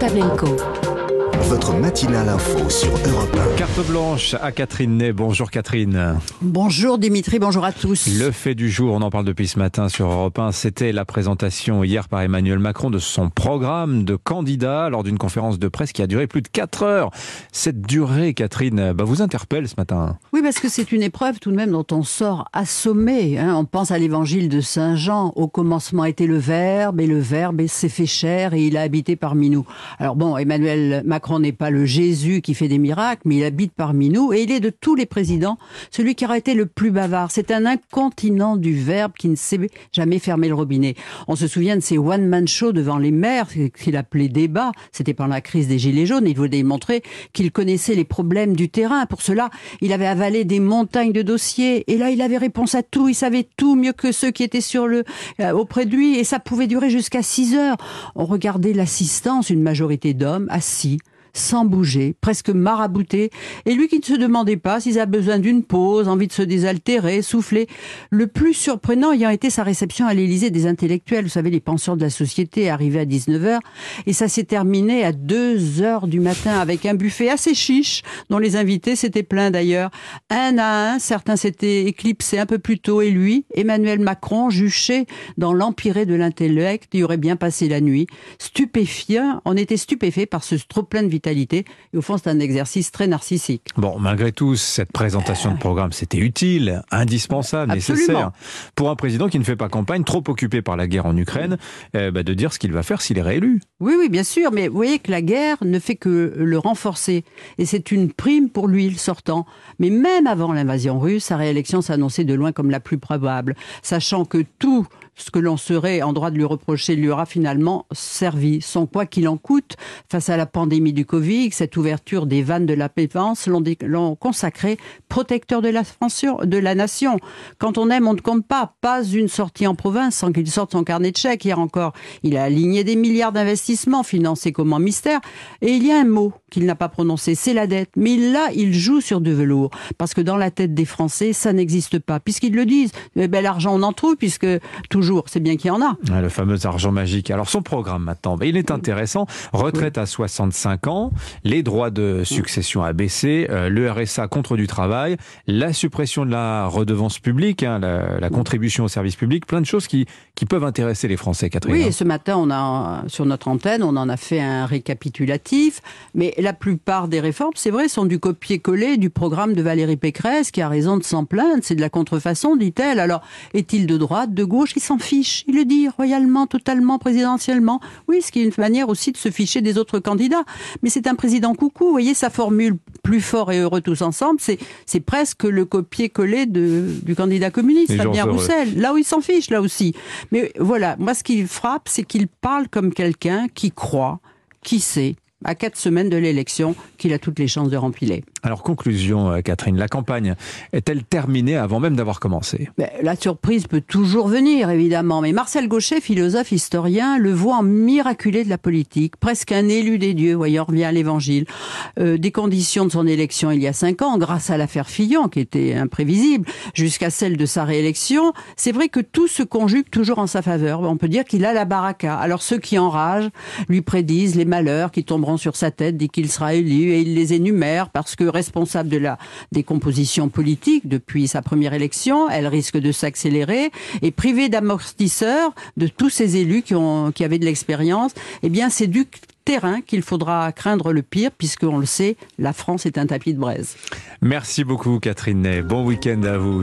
Pavlenko votre matinale info sur Europe 1. Carte blanche à Catherine Ney. Bonjour Catherine. Bonjour Dimitri, bonjour à tous. Le fait du jour, on en parle depuis ce matin sur Europe 1, c'était la présentation hier par Emmanuel Macron de son programme de candidat lors d'une conférence de presse qui a duré plus de 4 heures. Cette durée, Catherine, bah, vous interpelle ce matin. Oui, parce que c'est une épreuve tout de même dont on sort assommé. Hein. On pense à l'évangile de Saint Jean. Au commencement était le Verbe, et le Verbe s'est fait chair et il a habité parmi nous. Alors bon, Emmanuel Macron Macron n'est pas le Jésus qui fait des miracles, mais il habite parmi nous et il est de tous les présidents celui qui aura été le plus bavard. C'est un incontinent du verbe qui ne sait jamais fermer le robinet. On se souvient de ces one-man shows devant les maires qu'il appelait débat. C'était pendant la crise des Gilets jaunes. Il voulait démontrer qu'il connaissait les problèmes du terrain. Pour cela, il avait avalé des montagnes de dossiers et là, il avait réponse à tout. Il savait tout mieux que ceux qui étaient sur le, euh, auprès de lui et ça pouvait durer jusqu'à 6 heures. On regardait l'assistance, une majorité d'hommes assis sans bouger, presque marabouté, et lui qui ne se demandait pas s'il a besoin d'une pause, envie de se désaltérer, souffler. Le plus surprenant ayant été sa réception à l'Élysée des intellectuels, vous savez, les pensions de la société arrivaient à 19h, et ça s'est terminé à 2 heures du matin avec un buffet assez chiche, dont les invités s'étaient pleins d'ailleurs. Un à un, certains s'étaient éclipsés un peu plus tôt, et lui, Emmanuel Macron, juché dans l'empiré de l'intellect, y aurait bien passé la nuit. Stupéfiant, on était stupéfait par ce trop plein de et au fond, c'est un exercice très narcissique. Bon, malgré tout, cette présentation de programme, c'était utile, indispensable, nécessaire pour un président qui ne fait pas campagne, trop occupé par la guerre en Ukraine, euh, bah, de dire ce qu'il va faire s'il est réélu. Oui, oui, bien sûr, mais vous voyez que la guerre ne fait que le renforcer. Et c'est une prime pour lui, le sortant. Mais même avant l'invasion russe, sa réélection s'annonçait de loin comme la plus probable, sachant que tout ce que l'on serait en droit de lui reprocher lui aura finalement servi. Sans quoi qu'il en coûte, face à la pandémie du Covid, cette ouverture des vannes de la pévence l'ont consacré protecteur de la, de la nation. Quand on aime, on ne compte pas. Pas une sortie en province sans qu'il sorte son carnet de chèques. Hier encore, il a aligné des milliards d'investissements financés comme en mystère. Et il y a un mot qu'il n'a pas prononcé, c'est la dette. Mais là, il joue sur du velours. Parce que dans la tête des Français, ça n'existe pas. Puisqu'ils le disent, eh ben, l'argent, on en trouve, puisque toujours c'est bien qu'il y en a. le fameux argent magique. Alors son programme maintenant, ben, il est intéressant. Retraite à 65 ans, les droits de succession à baisser, euh, le RSA contre du travail, la suppression de la redevance publique, hein, la, contribution au service public, plein de choses qui, qui peuvent intéresser les Français, Catherine. Oui, et ce matin, on a, sur notre antenne, on en a fait un récapitulatif, mais la plupart des réformes, c'est vrai, sont du copier-coller du programme de Valérie Pécresse, qui a raison de s'en plaindre, c'est de la contrefaçon, dit-elle. Alors, est-il de droite, de gauche? S'en fiche. Il le dit royalement, totalement, présidentiellement. Oui, ce qui est une manière aussi de se ficher des autres candidats. Mais c'est un président coucou. Vous voyez, sa formule plus fort et heureux tous ensemble, c'est, c'est presque le copier-coller du candidat communiste, Fabien Roussel. Là où il s'en fiche, là aussi. Mais voilà, moi, ce qui frappe, c'est qu'il parle comme quelqu'un qui croit, qui sait, à quatre semaines de l'élection, qu'il a toutes les chances de rempiler. Alors, conclusion, euh, Catherine, la campagne est-elle terminée avant même d'avoir commencé? La surprise peut toujours venir, évidemment, mais Marcel Gauchet, philosophe, historien, le voit en miraculé de la politique, presque un élu des dieux, voyons, revient à l'évangile. Euh, des conditions de son élection il y a cinq ans, grâce à l'affaire Fillon, qui était imprévisible, jusqu'à celle de sa réélection, c'est vrai que tout se conjugue toujours en sa faveur. On peut dire qu'il a la baraka. Alors, ceux qui enragent lui prédisent les malheurs qui tomberont sur sa tête dès qu'il sera élu, et il les énumère parce que responsable de la décomposition politique depuis sa première élection. Elle risque de s'accélérer et privé d'amortisseurs de tous ces élus qui, ont, qui avaient de l'expérience. Eh bien, c'est du terrain qu'il faudra craindre le pire, puisqu'on le sait, la France est un tapis de braise. Merci beaucoup, Catherine. Bon week-end à vous.